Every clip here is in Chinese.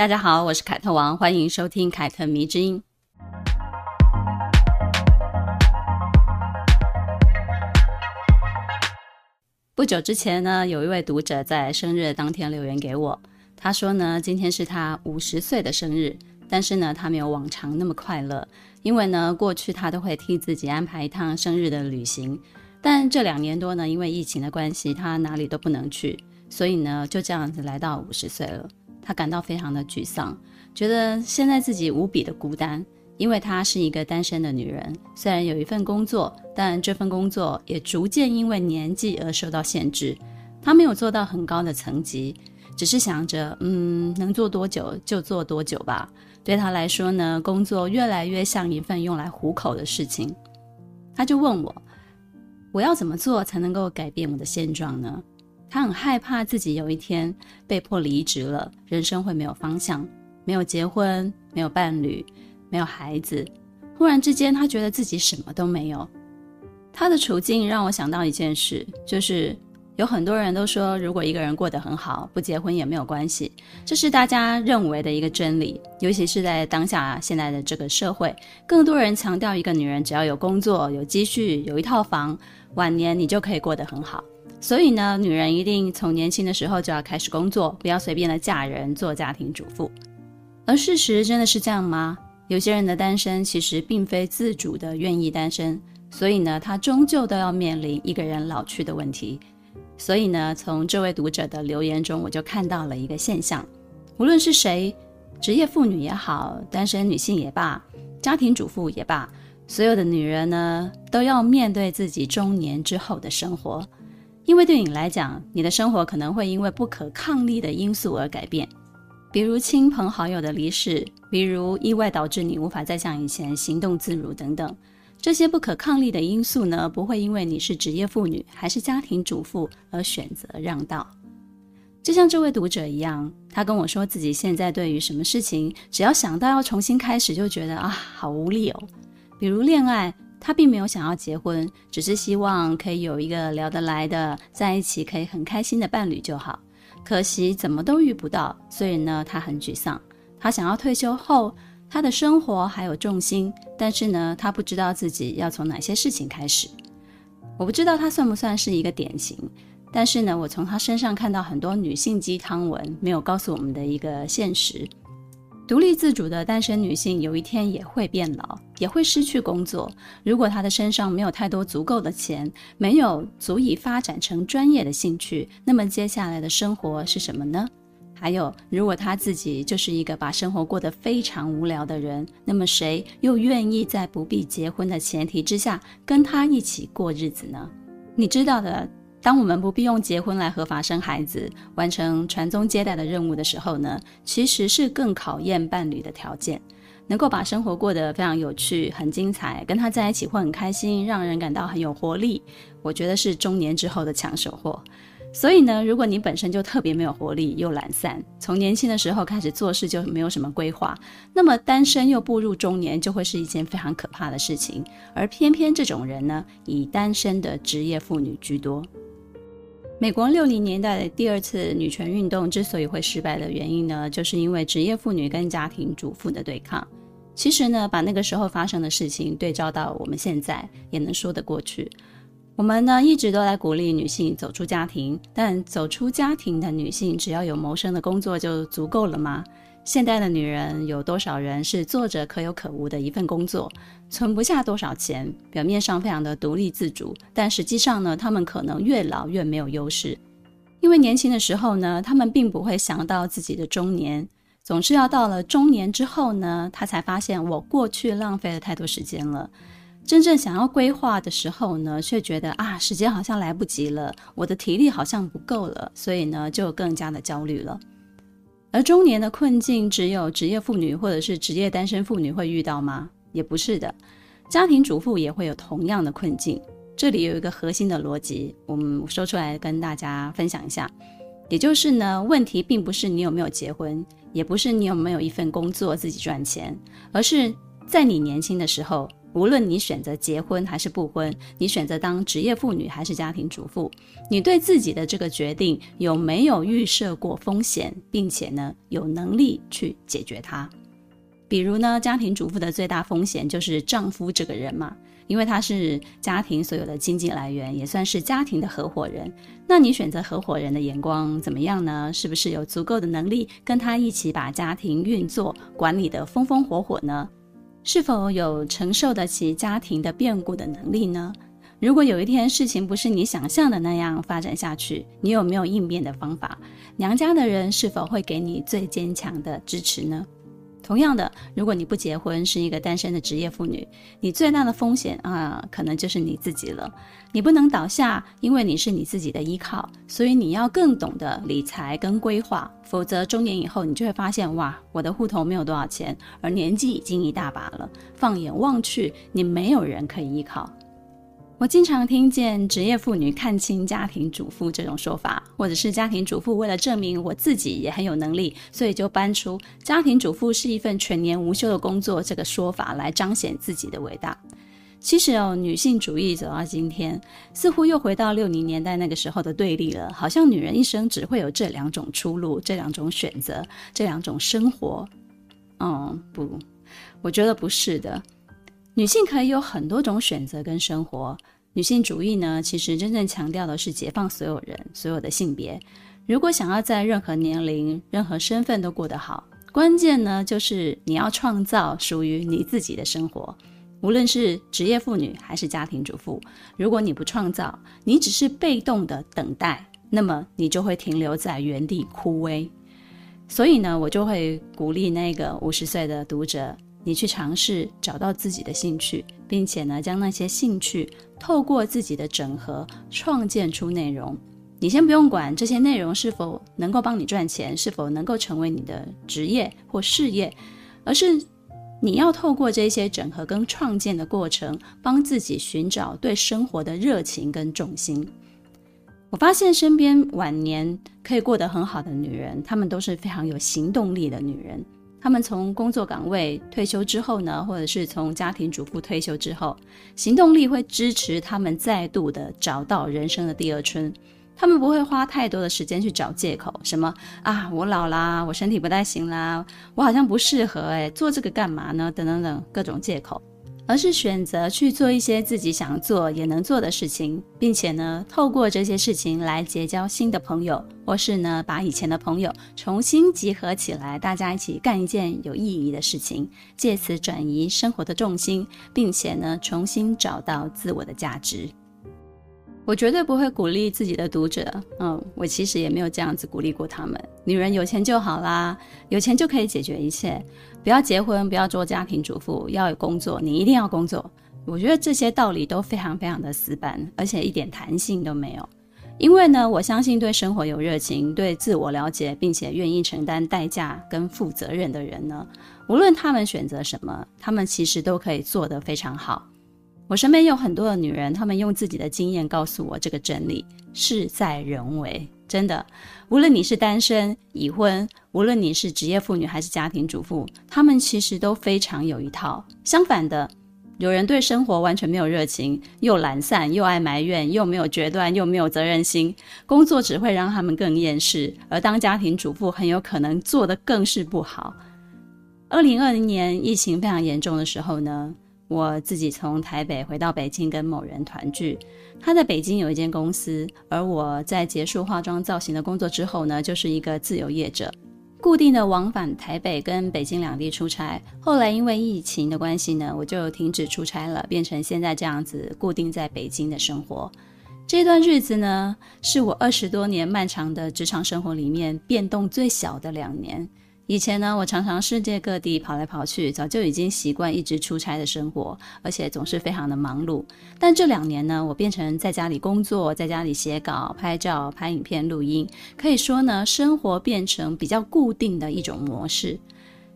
大家好，我是凯特王，欢迎收听凯特迷之音。不久之前呢，有一位读者在生日当天留言给我，他说呢，今天是他五十岁的生日，但是呢，他没有往常那么快乐，因为呢，过去他都会替自己安排一趟生日的旅行，但这两年多呢，因为疫情的关系，他哪里都不能去，所以呢，就这样子来到五十岁了，他感到非常的沮丧，觉得现在自己无比的孤单。因为她是一个单身的女人，虽然有一份工作，但这份工作也逐渐因为年纪而受到限制。她没有做到很高的层级，只是想着，嗯，能做多久就做多久吧。对她来说呢，工作越来越像一份用来糊口的事情。她就问我，我要怎么做才能够改变我的现状呢？他很害怕自己有一天被迫离职了，人生会没有方向，没有结婚，没有伴侣。没有孩子，忽然之间，他觉得自己什么都没有。他的处境让我想到一件事，就是有很多人都说，如果一个人过得很好，不结婚也没有关系，这是大家认为的一个真理。尤其是在当下现在的这个社会，更多人强调一个女人只要有工作、有积蓄、有一套房，晚年你就可以过得很好。所以呢，女人一定从年轻的时候就要开始工作，不要随便的嫁人做家庭主妇。而事实真的是这样吗？有些人的单身其实并非自主的愿意单身，所以呢，他终究都要面临一个人老去的问题。所以呢，从这位读者的留言中，我就看到了一个现象：无论是谁，职业妇女也好，单身女性也罢，家庭主妇也罢，所有的女人呢，都要面对自己中年之后的生活。因为对你来讲，你的生活可能会因为不可抗力的因素而改变。比如亲朋好友的离世，比如意外导致你无法再像以前行动自如等等，这些不可抗力的因素呢，不会因为你是职业妇女还是家庭主妇而选择让道。就像这位读者一样，他跟我说自己现在对于什么事情，只要想到要重新开始，就觉得啊，好无力哦。比如恋爱，他并没有想要结婚，只是希望可以有一个聊得来的，在一起可以很开心的伴侣就好。可惜怎么都遇不到，所以呢，他很沮丧。他想要退休后，他的生活还有重心，但是呢，他不知道自己要从哪些事情开始。我不知道他算不算是一个典型，但是呢，我从他身上看到很多女性鸡汤文没有告诉我们的一个现实。独立自主的单身女性有一天也会变老，也会失去工作。如果她的身上没有太多足够的钱，没有足以发展成专业的兴趣，那么接下来的生活是什么呢？还有，如果她自己就是一个把生活过得非常无聊的人，那么谁又愿意在不必结婚的前提之下跟她一起过日子呢？你知道的。当我们不必用结婚来合法生孩子，完成传宗接代的任务的时候呢，其实是更考验伴侣的条件，能够把生活过得非常有趣、很精彩，跟他在一起会很开心，让人感到很有活力。我觉得是中年之后的抢手货。所以呢，如果你本身就特别没有活力又懒散，从年轻的时候开始做事就没有什么规划，那么单身又步入中年就会是一件非常可怕的事情。而偏偏这种人呢，以单身的职业妇女居多。美国六零年代的第二次女权运动之所以会失败的原因呢，就是因为职业妇女跟家庭主妇的对抗。其实呢，把那个时候发生的事情对照到我们现在，也能说得过去。我们呢，一直都在鼓励女性走出家庭，但走出家庭的女性只要有谋生的工作就足够了吗？现代的女人有多少人是做着可有可无的一份工作，存不下多少钱，表面上非常的独立自主，但实际上呢，她们可能越老越没有优势，因为年轻的时候呢，她们并不会想到自己的中年，总是要到了中年之后呢，她才发现我过去浪费了太多时间了，真正想要规划的时候呢，却觉得啊，时间好像来不及了，我的体力好像不够了，所以呢，就更加的焦虑了。而中年的困境，只有职业妇女或者是职业单身妇女会遇到吗？也不是的，家庭主妇也会有同样的困境。这里有一个核心的逻辑，我们说出来跟大家分享一下。也就是呢，问题并不是你有没有结婚，也不是你有没有一份工作自己赚钱，而是在你年轻的时候，无论你选择结婚还是不婚，你选择当职业妇女还是家庭主妇，你对自己的这个决定有没有预设过风险，并且呢，有能力去解决它。比如呢，家庭主妇的最大风险就是丈夫这个人嘛。因为他是家庭所有的经济来源，也算是家庭的合伙人。那你选择合伙人的眼光怎么样呢？是不是有足够的能力跟他一起把家庭运作管理得风风火火呢？是否有承受得起家庭的变故的能力呢？如果有一天事情不是你想象的那样发展下去，你有没有应变的方法？娘家的人是否会给你最坚强的支持呢？同样的，如果你不结婚，是一个单身的职业妇女，你最大的风险啊，可能就是你自己了。你不能倒下，因为你是你自己的依靠，所以你要更懂得理财跟规划，否则中年以后你就会发现，哇，我的户头没有多少钱，而年纪已经一大把了，放眼望去，你没有人可以依靠。我经常听见职业妇女看轻家庭主妇这种说法，或者是家庭主妇为了证明我自己也很有能力，所以就搬出家庭主妇是一份全年无休的工作这个说法来彰显自己的伟大。其实哦，女性主义走到今天，似乎又回到六零年代那个时候的对立了，好像女人一生只会有这两种出路，这两种选择，这两种生活。嗯，不，我觉得不是的。女性可以有很多种选择跟生活。女性主义呢，其实真正强调的是解放所有人，所有的性别。如果想要在任何年龄、任何身份都过得好，关键呢就是你要创造属于你自己的生活。无论是职业妇女还是家庭主妇，如果你不创造，你只是被动的等待，那么你就会停留在原地枯萎。所以呢，我就会鼓励那个五十岁的读者。你去尝试找到自己的兴趣，并且呢，将那些兴趣透过自己的整合创建出内容。你先不用管这些内容是否能够帮你赚钱，是否能够成为你的职业或事业，而是你要透过这些整合跟创建的过程，帮自己寻找对生活的热情跟重心。我发现身边晚年可以过得很好的女人，她们都是非常有行动力的女人。他们从工作岗位退休之后呢，或者是从家庭主妇退休之后，行动力会支持他们再度的找到人生的第二春。他们不会花太多的时间去找借口，什么啊，我老啦，我身体不太行啦，我好像不适合诶，做这个干嘛呢？等等等各种借口。而是选择去做一些自己想做也能做的事情，并且呢，透过这些事情来结交新的朋友，或是呢，把以前的朋友重新集合起来，大家一起干一件有意义的事情，借此转移生活的重心，并且呢，重新找到自我的价值。我绝对不会鼓励自己的读者，嗯，我其实也没有这样子鼓励过他们。女人有钱就好啦，有钱就可以解决一切。不要结婚，不要做家庭主妇，要有工作，你一定要工作。我觉得这些道理都非常非常的死板，而且一点弹性都没有。因为呢，我相信对生活有热情、对自我了解，并且愿意承担代价跟负责任的人呢，无论他们选择什么，他们其实都可以做得非常好。我身边有很多的女人，她们用自己的经验告诉我这个真理：事在人为。真的，无论你是单身、已婚，无论你是职业妇女还是家庭主妇，她们其实都非常有一套。相反的，有人对生活完全没有热情，又懒散，又爱埋怨，又没有决断，又没有责任心，工作只会让他们更厌世，而当家庭主妇很有可能做得更是不好。二零二零年疫情非常严重的时候呢，我自己从台北回到北京跟某人团聚，他在北京有一间公司，而我在结束化妆造型的工作之后呢，就是一个自由业者，固定的往返台北跟北京两地出差。后来因为疫情的关系呢，我就停止出差了，变成现在这样子固定在北京的生活。这段日子呢，是我二十多年漫长的职场生活里面变动最小的两年。以前呢，我常常世界各地跑来跑去，早就已经习惯一直出差的生活，而且总是非常的忙碌。但这两年呢，我变成在家里工作，在家里写稿、拍照、拍影片、录音，可以说呢，生活变成比较固定的一种模式。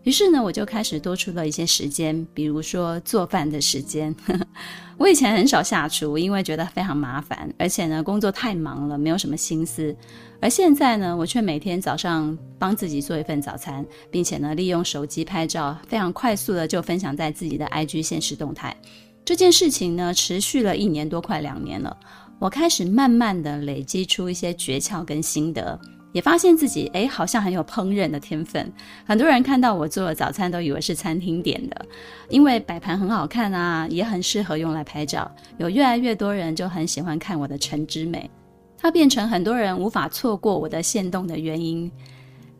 于是呢，我就开始多出了一些时间，比如说做饭的时间。我以前很少下厨，因为觉得非常麻烦，而且呢，工作太忙了，没有什么心思。而现在呢，我却每天早上帮自己做一份早餐，并且呢，利用手机拍照，非常快速的就分享在自己的 IG 现实动态。这件事情呢，持续了一年多，快两年了。我开始慢慢的累积出一些诀窍跟心得。也发现自己诶，好像很有烹饪的天分。很多人看到我做的早餐，都以为是餐厅点的，因为摆盘很好看啊，也很适合用来拍照。有越来越多人就很喜欢看我的橙之美，它变成很多人无法错过我的现动的原因。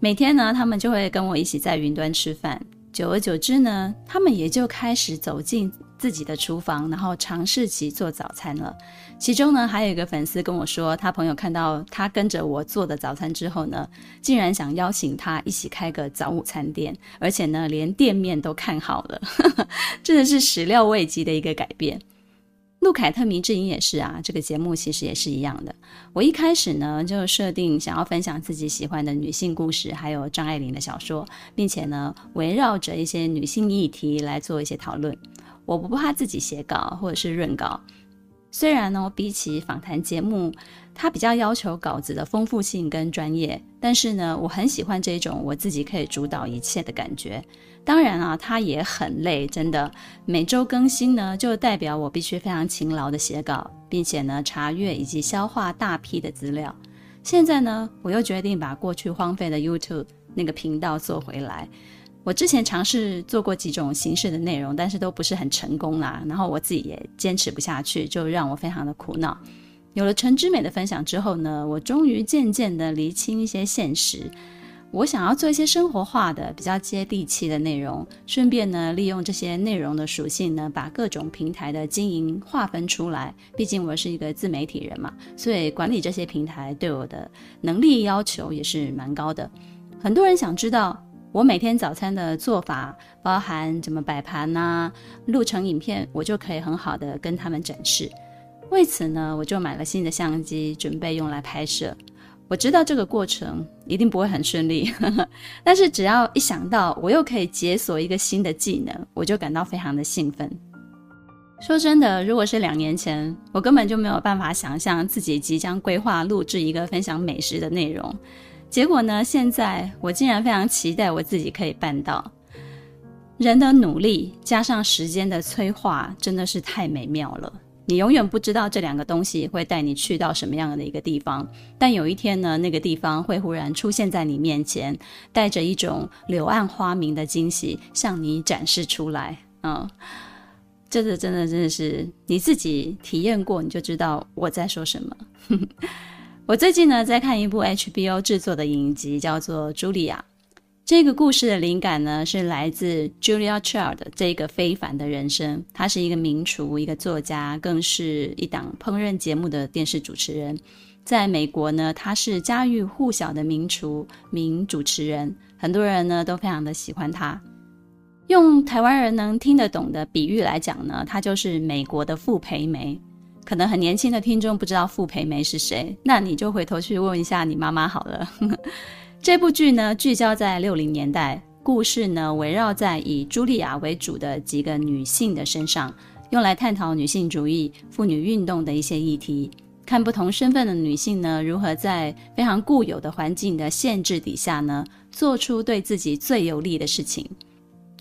每天呢，他们就会跟我一起在云端吃饭。久而久之呢，他们也就开始走进自己的厨房，然后尝试起做早餐了。其中呢，还有一个粉丝跟我说，他朋友看到他跟着我做的早餐之后呢，竟然想邀请他一起开个早午餐店，而且呢，连店面都看好了，真的是始料未及的一个改变。陆凯特迷之音也是啊，这个节目其实也是一样的。我一开始呢就设定想要分享自己喜欢的女性故事，还有张爱玲的小说，并且呢围绕着一些女性议题来做一些讨论。我不怕自己写稿或者是润稿。虽然呢，比起访谈节目，它比较要求稿子的丰富性跟专业，但是呢，我很喜欢这种我自己可以主导一切的感觉。当然啊，它也很累，真的。每周更新呢，就代表我必须非常勤劳的写稿，并且呢，查阅以及消化大批的资料。现在呢，我又决定把过去荒废的 YouTube 那个频道做回来。我之前尝试做过几种形式的内容，但是都不是很成功啦。然后我自己也坚持不下去，就让我非常的苦恼。有了陈之美的分享之后呢，我终于渐渐的厘清一些现实。我想要做一些生活化的、比较接地气的内容，顺便呢，利用这些内容的属性呢，把各种平台的经营划分出来。毕竟我是一个自媒体人嘛，所以管理这些平台对我的能力要求也是蛮高的。很多人想知道。我每天早餐的做法包含怎么摆盘呐，录成影片，我就可以很好的跟他们展示。为此呢，我就买了新的相机，准备用来拍摄。我知道这个过程一定不会很顺利，但是只要一想到我又可以解锁一个新的技能，我就感到非常的兴奋。说真的，如果是两年前，我根本就没有办法想象自己即将规划录制一个分享美食的内容。结果呢？现在我竟然非常期待我自己可以办到。人的努力加上时间的催化，真的是太美妙了。你永远不知道这两个东西会带你去到什么样的一个地方，但有一天呢，那个地方会忽然出现在你面前，带着一种柳暗花明的惊喜向你展示出来。嗯，这个真的真的是你自己体验过，你就知道我在说什么。我最近呢在看一部 HBO 制作的影集，叫做《茱莉亚》。这个故事的灵感呢是来自 Julia Child 这个非凡的人生。他是一个名厨，一个作家，更是一档烹饪节目的电视主持人。在美国呢，他是家喻户晓的名厨、名主持人，很多人呢都非常的喜欢他。用台湾人能听得懂的比喻来讲呢，他就是美国的傅培梅。可能很年轻的听众不知道傅培梅是谁，那你就回头去问一下你妈妈好了。这部剧呢，聚焦在六零年代，故事呢围绕在以茱莉亚为主的几个女性的身上，用来探讨女性主义、妇女运动的一些议题，看不同身份的女性呢如何在非常固有的环境的限制底下呢，做出对自己最有利的事情。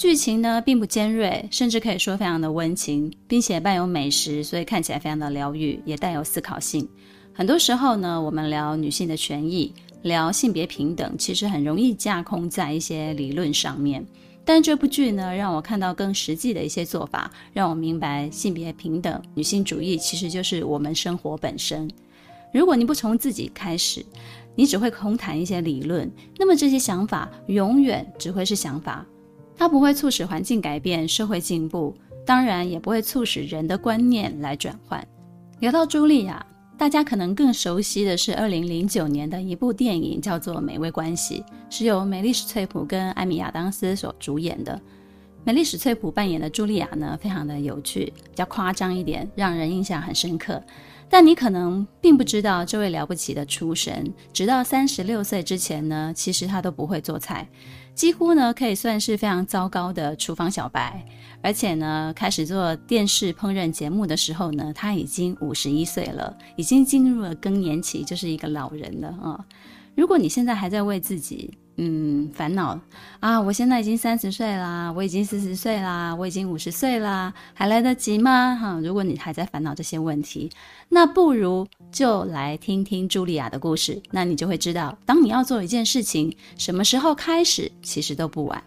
剧情呢并不尖锐，甚至可以说非常的温情，并且伴有美食，所以看起来非常的疗愈，也带有思考性。很多时候呢，我们聊女性的权益，聊性别平等，其实很容易架空在一些理论上面。但这部剧呢，让我看到更实际的一些做法，让我明白性别平等、女性主义其实就是我们生活本身。如果你不从自己开始，你只会空谈一些理论，那么这些想法永远只会是想法。它不会促使环境改变、社会进步，当然也不会促使人的观念来转换。聊到茱莉亚，大家可能更熟悉的是二零零九年的一部电影，叫做《美味关系》，是由梅丽史翠普跟艾米亚当斯所主演的。梅丽史翠普扮演的茱莉亚呢，非常的有趣，比较夸张一点，让人印象很深刻。但你可能并不知道这位了不起的厨神，直到三十六岁之前呢，其实他都不会做菜。几乎呢可以算是非常糟糕的厨房小白。而且呢，开始做电视烹饪节目的时候呢，他已经五十一岁了，已经进入了更年期，就是一个老人了啊。如果你现在还在为自己嗯烦恼啊，我现在已经三十岁啦，我已经四十岁啦，我已经五十岁啦，还来得及吗？哈，如果你还在烦恼这些问题，那不如就来听听茱莉亚的故事，那你就会知道，当你要做一件事情，什么时候开始，其实都不晚。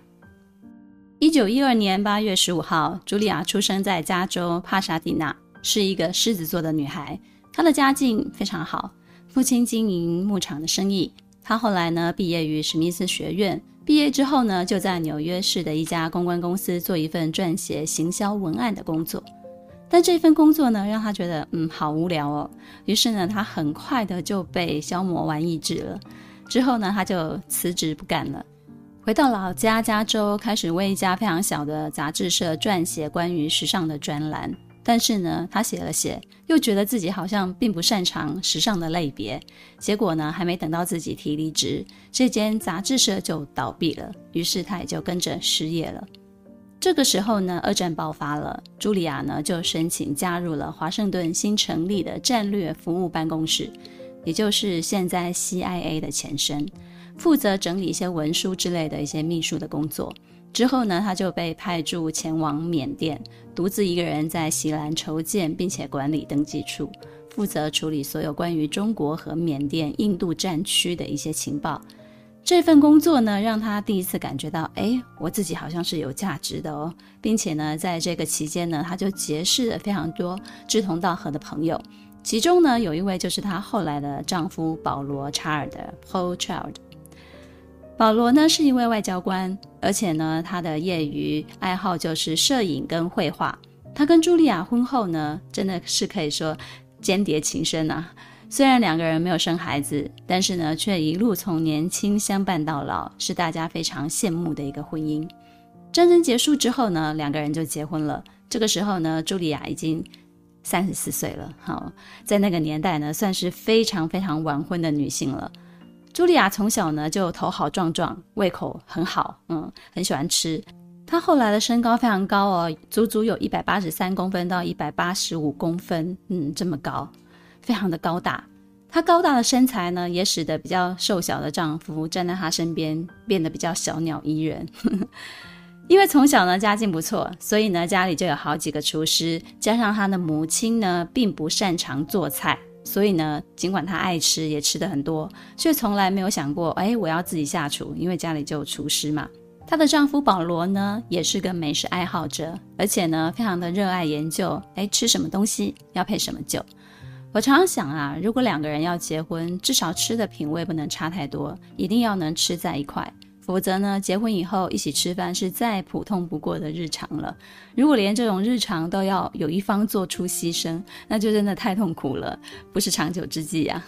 一九一二年八月十五号，茱莉亚出生在加州帕萨迪纳，是一个狮子座的女孩。她的家境非常好，父亲经营牧场的生意。他后来呢，毕业于史密斯学院，毕业之后呢，就在纽约市的一家公关公司做一份撰写行销文案的工作。但这份工作呢，让他觉得嗯好无聊哦。于是呢，他很快的就被消磨完意志了。之后呢，他就辞职不干了。回到老家加州，开始为一家非常小的杂志社撰写关于时尚的专栏。但是呢，他写了写，又觉得自己好像并不擅长时尚的类别。结果呢，还没等到自己提离职，这间杂志社就倒闭了。于是他也就跟着失业了。这个时候呢，二战爆发了，茱莉亚呢就申请加入了华盛顿新成立的战略服务办公室，也就是现在 CIA 的前身。负责整理一些文书之类的一些秘书的工作。之后呢，他就被派驻前往缅甸，独自一个人在锡兰筹建并且管理登记处，负责处理所有关于中国和缅甸、印度战区的一些情报。这份工作呢，让他第一次感觉到，哎，我自己好像是有价值的哦，并且呢，在这个期间呢，他就结识了非常多志同道合的朋友，其中呢，有一位就是他后来的丈夫保罗·查尔德 （Paul Child）。保罗呢是一位外交官，而且呢他的业余爱好就是摄影跟绘画。他跟茱莉亚婚后呢真的是可以说间谍情深啊。虽然两个人没有生孩子，但是呢却一路从年轻相伴到老，是大家非常羡慕的一个婚姻。战争结束之后呢，两个人就结婚了。这个时候呢，茱莉亚已经三十四岁了，好，在那个年代呢算是非常非常晚婚的女性了。茱莉亚从小呢就头好壮壮，胃口很好，嗯，很喜欢吃。她后来的身高非常高哦，足足有一百八十三公分到一百八十五公分，嗯，这么高，非常的高大。她高大的身材呢，也使得比较瘦小的丈夫站在她身边变得比较小鸟依人。因为从小呢家境不错，所以呢家里就有好几个厨师，加上她的母亲呢并不擅长做菜。所以呢，尽管她爱吃，也吃得很多，却从来没有想过，哎，我要自己下厨，因为家里就有厨师嘛。她的丈夫保罗呢，也是个美食爱好者，而且呢，非常的热爱研究，哎，吃什么东西要配什么酒。我常常想啊，如果两个人要结婚，至少吃的品味不能差太多，一定要能吃在一块。否则呢，结婚以后一起吃饭是再普通不过的日常了。如果连这种日常都要有一方做出牺牲，那就真的太痛苦了，不是长久之计呀。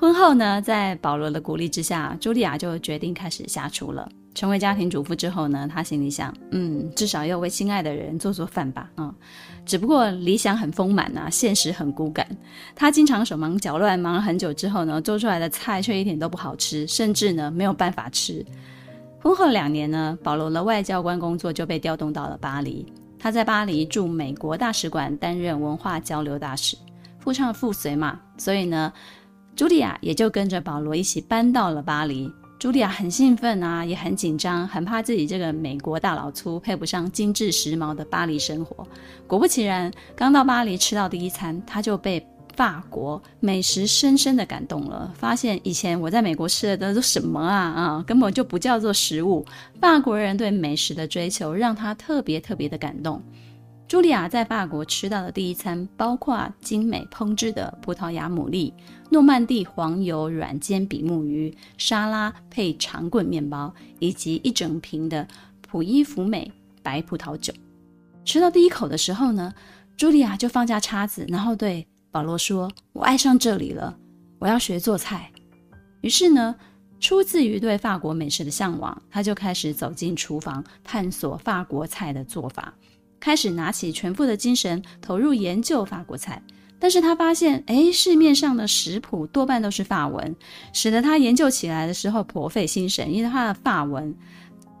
婚后呢，在保罗的鼓励之下，茱莉亚就决定开始下厨了。成为家庭主妇之后呢，她心里想，嗯，至少要为心爱的人做做饭吧，啊、嗯。只不过理想很丰满啊，现实很骨感。她经常手忙脚乱，忙了很久之后呢，做出来的菜却一点都不好吃，甚至呢没有办法吃。婚后两年呢，保罗的外交官工作就被调动到了巴黎。他在巴黎驻美国大使馆担任文化交流大使，夫唱妇随嘛，所以呢，茱莉亚也就跟着保罗一起搬到了巴黎。茱莉亚很兴奋啊，也很紧张，很怕自己这个美国大老粗配不上精致时髦的巴黎生活。果不其然，刚到巴黎吃到第一餐，他就被法国美食深深的感动了。发现以前我在美国吃的都是什么啊啊，根本就不叫做食物。法国人对美食的追求让他特别特别的感动。茱莉亚在法国吃到的第一餐，包括精美烹制的葡萄牙牡蛎、诺曼底黄油软煎比目鱼、沙拉配长棍面包，以及一整瓶的普伊福美白葡萄酒。吃到第一口的时候呢，茱莉亚就放下叉子，然后对保罗说：“我爱上这里了，我要学做菜。”于是呢，出自于对法国美食的向往，他就开始走进厨房，探索法国菜的做法。开始拿起全副的精神投入研究法国菜，但是他发现，诶，市面上的食谱多半都是法文，使得他研究起来的时候颇费心神，因为他的法文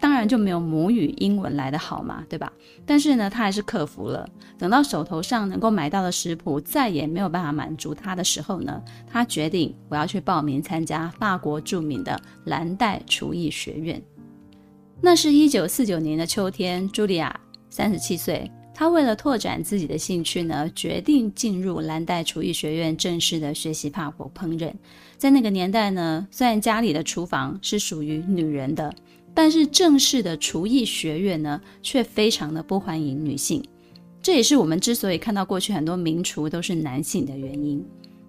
当然就没有母语英文来的好嘛，对吧？但是呢，他还是克服了。等到手头上能够买到的食谱再也没有办法满足他的时候呢，他决定我要去报名参加法国著名的蓝带厨艺学院。那是一九四九年的秋天，茱莉亚三十七岁。他为了拓展自己的兴趣呢，决定进入蓝带厨艺学院，正式的学习法国烹饪。在那个年代呢，虽然家里的厨房是属于女人的，但是正式的厨艺学院呢，却非常的不欢迎女性。这也是我们之所以看到过去很多名厨都是男性的原因。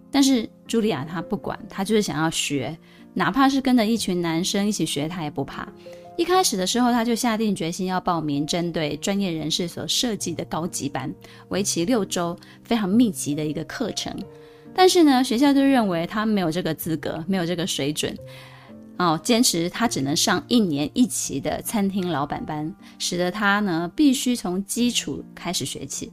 但是茱莉亚她不管，她就是想要学，哪怕是跟着一群男生一起学，她也不怕。一开始的时候，他就下定决心要报名针对专业人士所设计的高级班，为期六周，非常密集的一个课程。但是呢，学校就认为他没有这个资格，没有这个水准，哦，坚持他只能上一年一期的餐厅老板班，使得他呢必须从基础开始学起。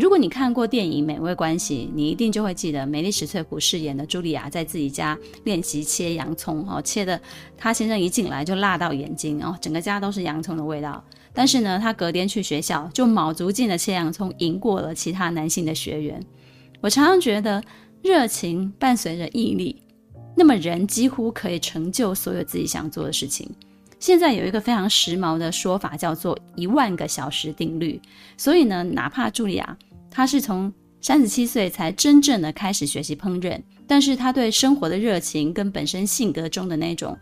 如果你看过电影《美味关系》，你一定就会记得梅丽史翠普饰演的茱莉亚在自己家练习切洋葱，哦，切的她先生一进来就辣到眼睛，哦，整个家都是洋葱的味道。但是呢，她隔天去学校就卯足劲的切洋葱，赢过了其他男性的学员。我常常觉得，热情伴随着毅力，那么人几乎可以成就所有自己想做的事情。现在有一个非常时髦的说法，叫做“一万个小时定律”。所以呢，哪怕茱莉亚。他是从三十七岁才真正的开始学习烹饪，但是他对生活的热情跟本身性格中的那种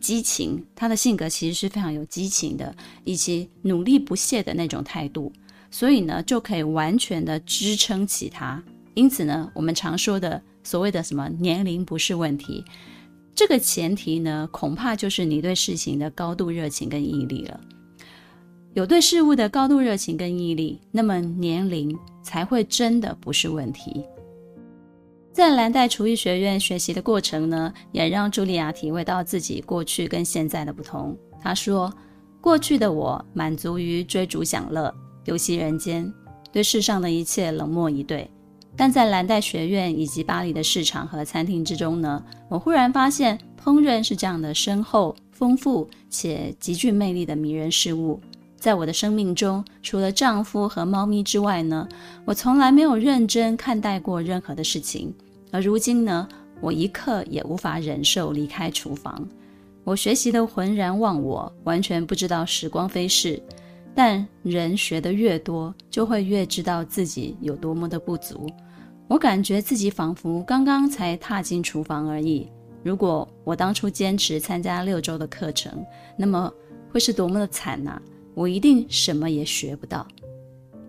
激情，他的性格其实是非常有激情的，以及努力不懈的那种态度，所以呢，就可以完全的支撑起他。因此呢，我们常说的所谓的什么年龄不是问题，这个前提呢，恐怕就是你对事情的高度热情跟毅力了。有对事物的高度热情跟毅力，那么年龄才会真的不是问题。在蓝带厨艺学院学习的过程呢，也让茱莉亚体会到自己过去跟现在的不同。她说：“过去的我满足于追逐享乐、游戏人间，对世上的一切冷漠以对。但在蓝带学院以及巴黎的市场和餐厅之中呢，我忽然发现烹饪是这样的深厚、丰富且极具魅力的迷人事物。”在我的生命中，除了丈夫和猫咪之外呢，我从来没有认真看待过任何的事情。而如今呢，我一刻也无法忍受离开厨房。我学习的浑然忘我，完全不知道时光飞逝。但人学得越多，就会越知道自己有多么的不足。我感觉自己仿佛刚刚才踏进厨房而已。如果我当初坚持参加六周的课程，那么会是多么的惨呐！我一定什么也学不到，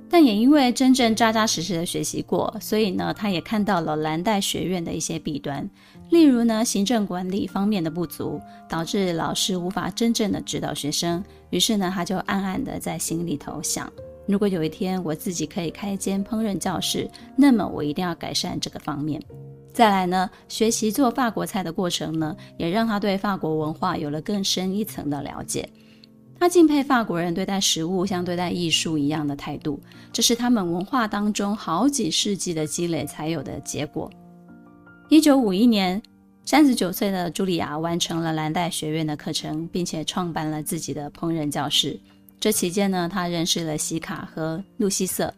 但也因为真正扎扎实实的学习过，所以呢，他也看到了蓝带学院的一些弊端，例如呢，行政管理方面的不足，导致老师无法真正的指导学生。于是呢，他就暗暗的在心里头想：如果有一天我自己可以开一间烹饪教室，那么我一定要改善这个方面。再来呢，学习做法国菜的过程呢，也让他对法国文化有了更深一层的了解。他敬佩法国人对待食物像对待艺术一样的态度，这是他们文化当中好几世纪的积累才有的结果。一九五一年，三十九岁的茱莉亚完成了蓝带学院的课程，并且创办了自己的烹饪教室。这期间呢，他认识了西卡和露西瑟，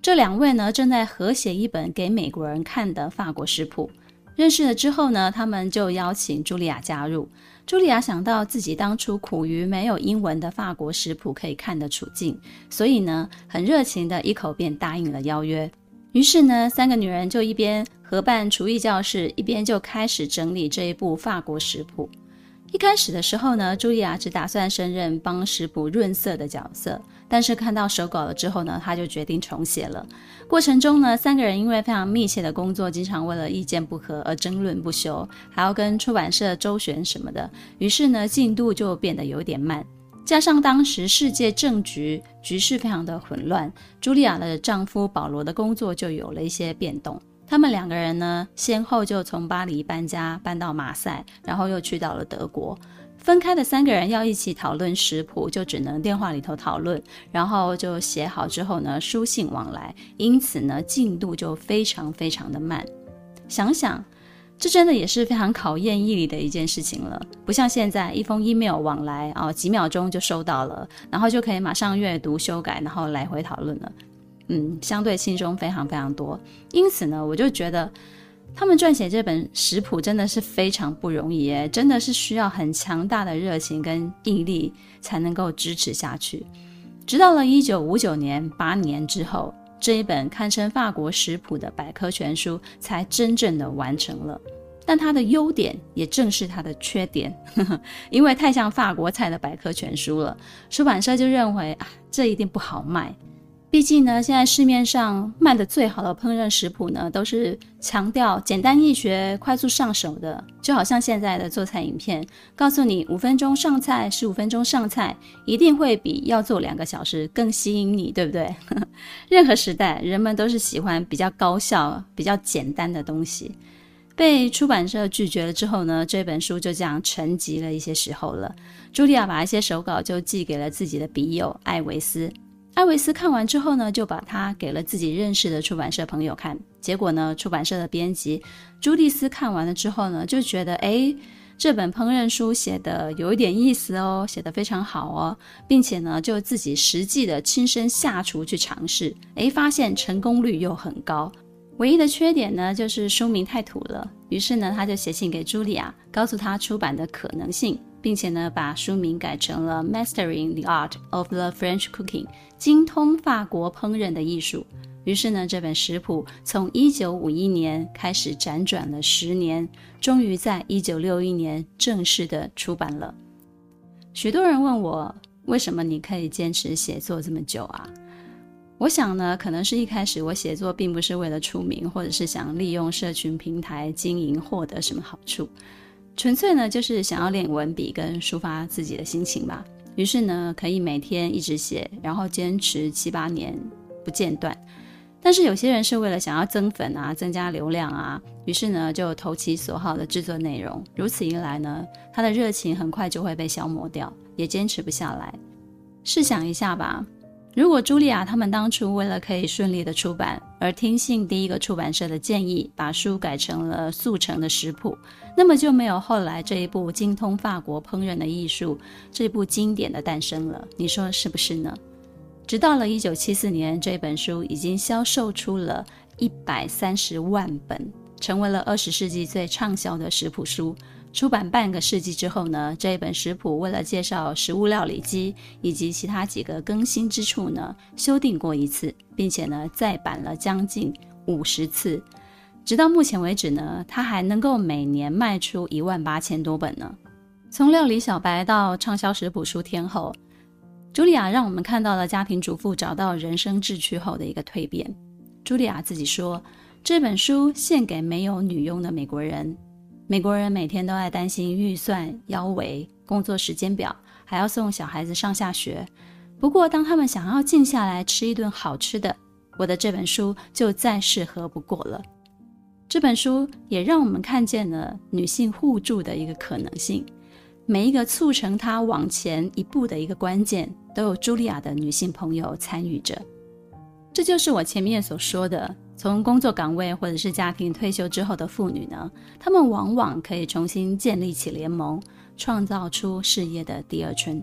这两位呢正在合写一本给美国人看的法国食谱。认识了之后呢，他们就邀请茱莉亚加入。茱莉亚想到自己当初苦于没有英文的法国食谱可以看的处境，所以呢，很热情的一口便答应了邀约。于是呢，三个女人就一边合办厨艺教室，一边就开始整理这一部法国食谱。一开始的时候呢，茱莉亚只打算胜任帮食谱润色的角色，但是看到手稿了之后呢，她就决定重写了。过程中呢，三个人因为非常密切的工作，经常为了意见不合而争论不休，还要跟出版社周旋什么的，于是呢，进度就变得有点慢。加上当时世界政局局势非常的混乱，茱莉亚的丈夫保罗的工作就有了一些变动。他们两个人呢，先后就从巴黎搬家，搬到马赛，然后又去到了德国。分开的三个人要一起讨论食谱，就只能电话里头讨论，然后就写好之后呢，书信往来，因此呢，进度就非常非常的慢。想想，这真的也是非常考验毅力的一件事情了。不像现在一封 email 往来啊，几秒钟就收到了，然后就可以马上阅读、修改，然后来回讨论了。嗯，相对轻松非常非常多。因此呢，我就觉得。他们撰写这本食谱真的是非常不容易耶，真的是需要很强大的热情跟毅力才能够支持下去。直到了一九五九年，八年之后，这一本堪称法国食谱的百科全书才真正的完成了。但它的优点也正是它的缺点，呵呵，因为太像法国菜的百科全书了，出版社就认为啊，这一定不好卖。毕竟呢，现在市面上卖的最好的烹饪食谱呢，都是强调简单易学、快速上手的，就好像现在的做菜影片，告诉你五分钟上菜、十五分钟上菜，一定会比要做两个小时更吸引你，对不对？任何时代，人们都是喜欢比较高效、比较简单的东西。被出版社拒绝了之后呢，这本书就这样沉寂了一些时候了。茱莉亚把一些手稿就寄给了自己的笔友艾维斯。艾维斯看完之后呢，就把它给了自己认识的出版社朋友看。结果呢，出版社的编辑朱蒂斯看完了之后呢，就觉得，哎，这本烹饪书写的有一点意思哦，写得非常好哦，并且呢，就自己实际的亲身下厨去尝试，哎，发现成功率又很高。唯一的缺点呢，就是书名太土了。于是呢，他就写信给茱莉亚，告诉她出版的可能性。并且呢，把书名改成了《Mastering the Art of the French Cooking》，精通法国烹饪的艺术。于是呢，这本食谱从一九五一年开始辗转了十年，终于在一九六一年正式的出版了。许多人问我，为什么你可以坚持写作这么久啊？我想呢，可能是一开始我写作并不是为了出名，或者是想利用社群平台经营获得什么好处。纯粹呢，就是想要练文笔跟抒发自己的心情吧。于是呢，可以每天一直写，然后坚持七八年不间断。但是有些人是为了想要增粉啊，增加流量啊，于是呢就投其所好的制作内容。如此一来呢，他的热情很快就会被消磨掉，也坚持不下来。试想一下吧。如果茱莉亚他们当初为了可以顺利的出版，而听信第一个出版社的建议，把书改成了速成的食谱，那么就没有后来这一部精通法国烹饪的艺术这部经典的诞生了。你说是不是呢？直到了一九七四年，这本书已经销售出了一百三十万本，成为了二十世纪最畅销的食谱书。出版半个世纪之后呢，这一本食谱为了介绍食物料理机以及其他几个更新之处呢，修订过一次，并且呢再版了将近五十次，直到目前为止呢，它还能够每年卖出一万八千多本呢。从料理小白到畅销食谱书天后，茱莉亚让我们看到了家庭主妇找到人生志趣后的一个蜕变。茱莉亚自己说，这本书献给没有女佣的美国人。美国人每天都爱担心预算、腰围、工作时间表，还要送小孩子上下学。不过，当他们想要静下来吃一顿好吃的，我的这本书就再适合不过了。这本书也让我们看见了女性互助的一个可能性。每一个促成她往前一步的一个关键，都有茱莉亚的女性朋友参与着。这就是我前面所说的。从工作岗位或者是家庭退休之后的妇女呢，她们往往可以重新建立起联盟，创造出事业的第二春。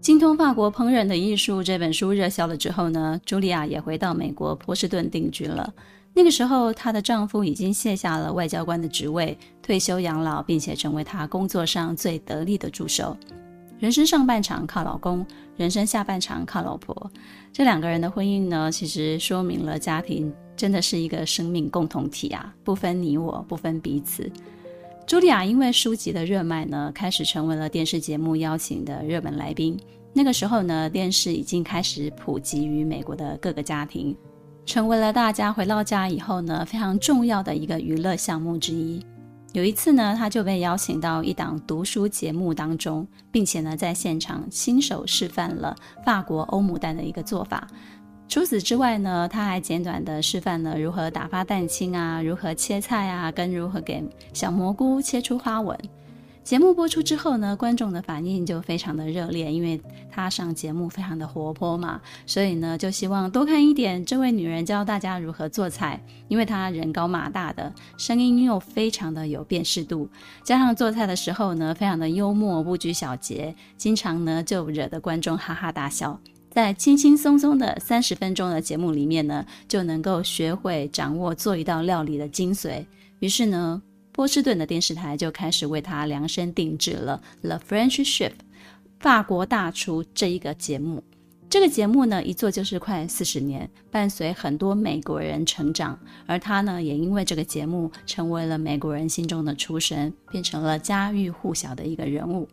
精通法国烹饪的艺术这本书热销了之后呢，茱莉亚也回到美国波士顿定居了。那个时候，她的丈夫已经卸下了外交官的职位，退休养老，并且成为她工作上最得力的助手。人生上半场靠老公，人生下半场靠老婆。这两个人的婚姻呢，其实说明了家庭真的是一个生命共同体啊，不分你我，不分彼此。茱莉亚因为书籍的热卖呢，开始成为了电视节目邀请的热门来宾。那个时候呢，电视已经开始普及于美国的各个家庭，成为了大家回到家以后呢，非常重要的一个娱乐项目之一。有一次呢，他就被邀请到一档读书节目当中，并且呢，在现场亲手示范了法国欧姆蛋的一个做法。除此之外呢，他还简短的示范了如何打发蛋清啊，如何切菜啊，跟如何给小蘑菇切出花纹。节目播出之后呢，观众的反应就非常的热烈，因为她上节目非常的活泼嘛，所以呢就希望多看一点这位女人教大家如何做菜。因为她人高马大的，声音又非常的有辨识度，加上做菜的时候呢非常的幽默，不拘小节，经常呢就惹得观众哈哈大笑。在轻轻松松的三十分钟的节目里面呢，就能够学会掌握做一道料理的精髓。于是呢。波士顿的电视台就开始为他量身定制了《The French Chef》法国大厨这一个节目。这个节目呢，一做就是快四十年，伴随很多美国人成长。而他呢，也因为这个节目成为了美国人心中的厨神，变成了家喻户晓的一个人物。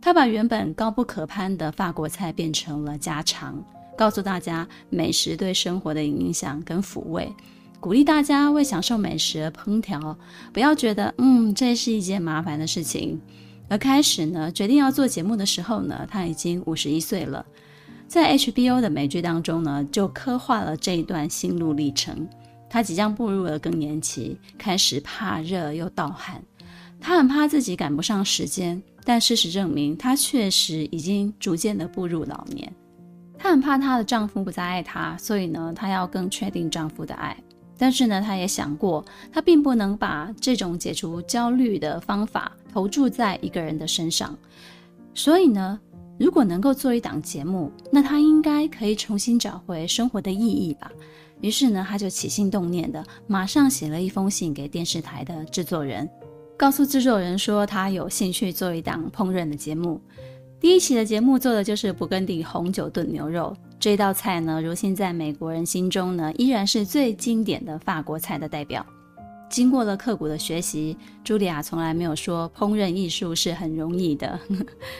他把原本高不可攀的法国菜变成了家常，告诉大家美食对生活的影响跟抚慰。鼓励大家为享受美食而烹调，不要觉得嗯，这是一件麻烦的事情。而开始呢，决定要做节目的时候呢，他已经五十一岁了。在 HBO 的美剧当中呢，就刻画了这一段心路历程。他即将步入了更年期，开始怕热又盗汗，他很怕自己赶不上时间，但事实证明，他确实已经逐渐的步入老年。她很怕她的丈夫不再爱她，所以呢，她要更确定丈夫的爱。但是呢，他也想过，他并不能把这种解除焦虑的方法投注在一个人的身上。所以呢，如果能够做一档节目，那他应该可以重新找回生活的意义吧。于是呢，他就起心动念的，马上写了一封信给电视台的制作人，告诉制作人说他有兴趣做一档烹饪的节目。第一期的节目做的就是勃艮第红酒炖牛肉。这道菜呢，如今在美国人心中呢，依然是最经典的法国菜的代表。经过了刻苦的学习，茱莉亚从来没有说烹饪艺术是很容易的。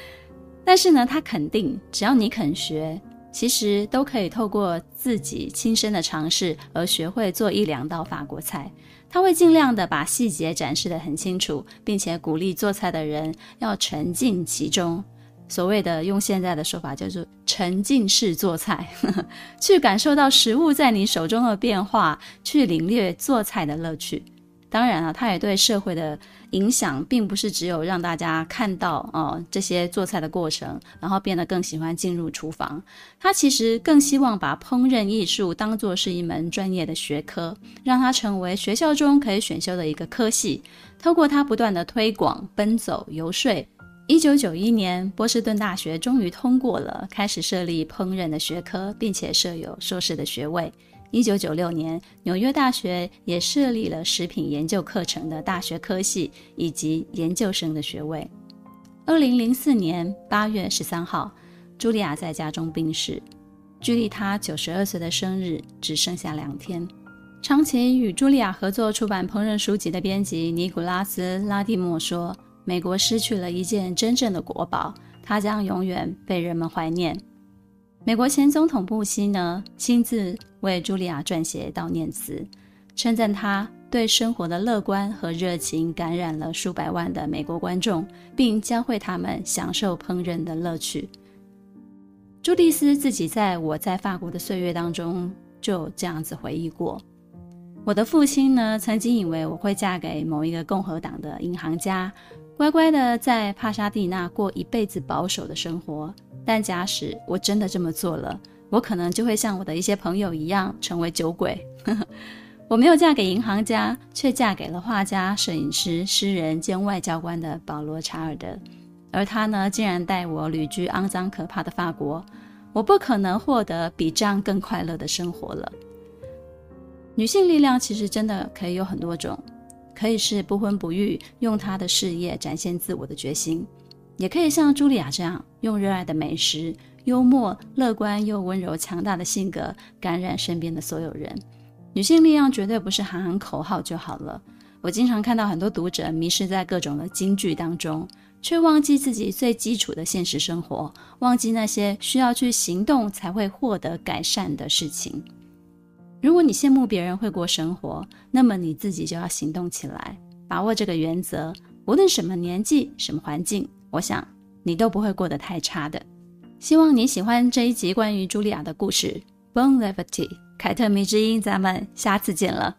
但是呢，她肯定，只要你肯学，其实都可以透过自己亲身的尝试而学会做一两道法国菜。她会尽量的把细节展示得很清楚，并且鼓励做菜的人要沉浸其中。所谓的用现在的说法叫做沉浸式做菜，呵呵，去感受到食物在你手中的变化，去领略做菜的乐趣。当然啊，它也对社会的影响，并不是只有让大家看到哦、这些做菜的过程，然后变得更喜欢进入厨房。他其实更希望把烹饪艺术当作是一门专业的学科，让它成为学校中可以选修的一个科系。透过它不断的推广、奔走、游说。一九九一年，波士顿大学终于通过了开始设立烹饪的学科，并且设有硕士的学位。一九九六年，纽约大学也设立了食品研究课程的大学科系以及研究生的学位。二零零四年八月十三号，茱莉亚在家中病逝，距离她九十二岁的生日只剩下两天。长期与茱莉亚合作出版烹饪书籍的编辑尼古拉斯·拉蒂莫说。美国失去了一件真正的国宝，它将永远被人们怀念。美国前总统布希呢，亲自为茱莉亚撰写悼念词，称赞她对生活的乐观和热情感染了数百万的美国观众，并教会他们享受烹饪的乐趣。朱蒂斯自己在我在法国的岁月当中就这样子回忆过。我的父亲呢，曾经以为我会嫁给某一个共和党的银行家。乖乖的在帕沙蒂纳过一辈子保守的生活，但假使我真的这么做了，我可能就会像我的一些朋友一样成为酒鬼。我没有嫁给银行家，却嫁给了画家、摄影师、诗人兼外交官的保罗·查尔德，而他呢，竟然带我旅居肮脏可怕的法国。我不可能获得比这样更快乐的生活了。女性力量其实真的可以有很多种。可以是不婚不育，用她的事业展现自我的决心；也可以像茱莉亚这样，用热爱的美食、幽默、乐观又温柔强大的性格，感染身边的所有人。女性力量绝对不是喊喊口号就好了。我经常看到很多读者迷失在各种的金句当中，却忘记自己最基础的现实生活，忘记那些需要去行动才会获得改善的事情。如果你羡慕别人会过生活，那么你自己就要行动起来，把握这个原则。无论什么年纪、什么环境，我想你都不会过得太差的。希望你喜欢这一集关于茱莉亚的故事。Bon Levity 凯特迷之音，咱们下次见了。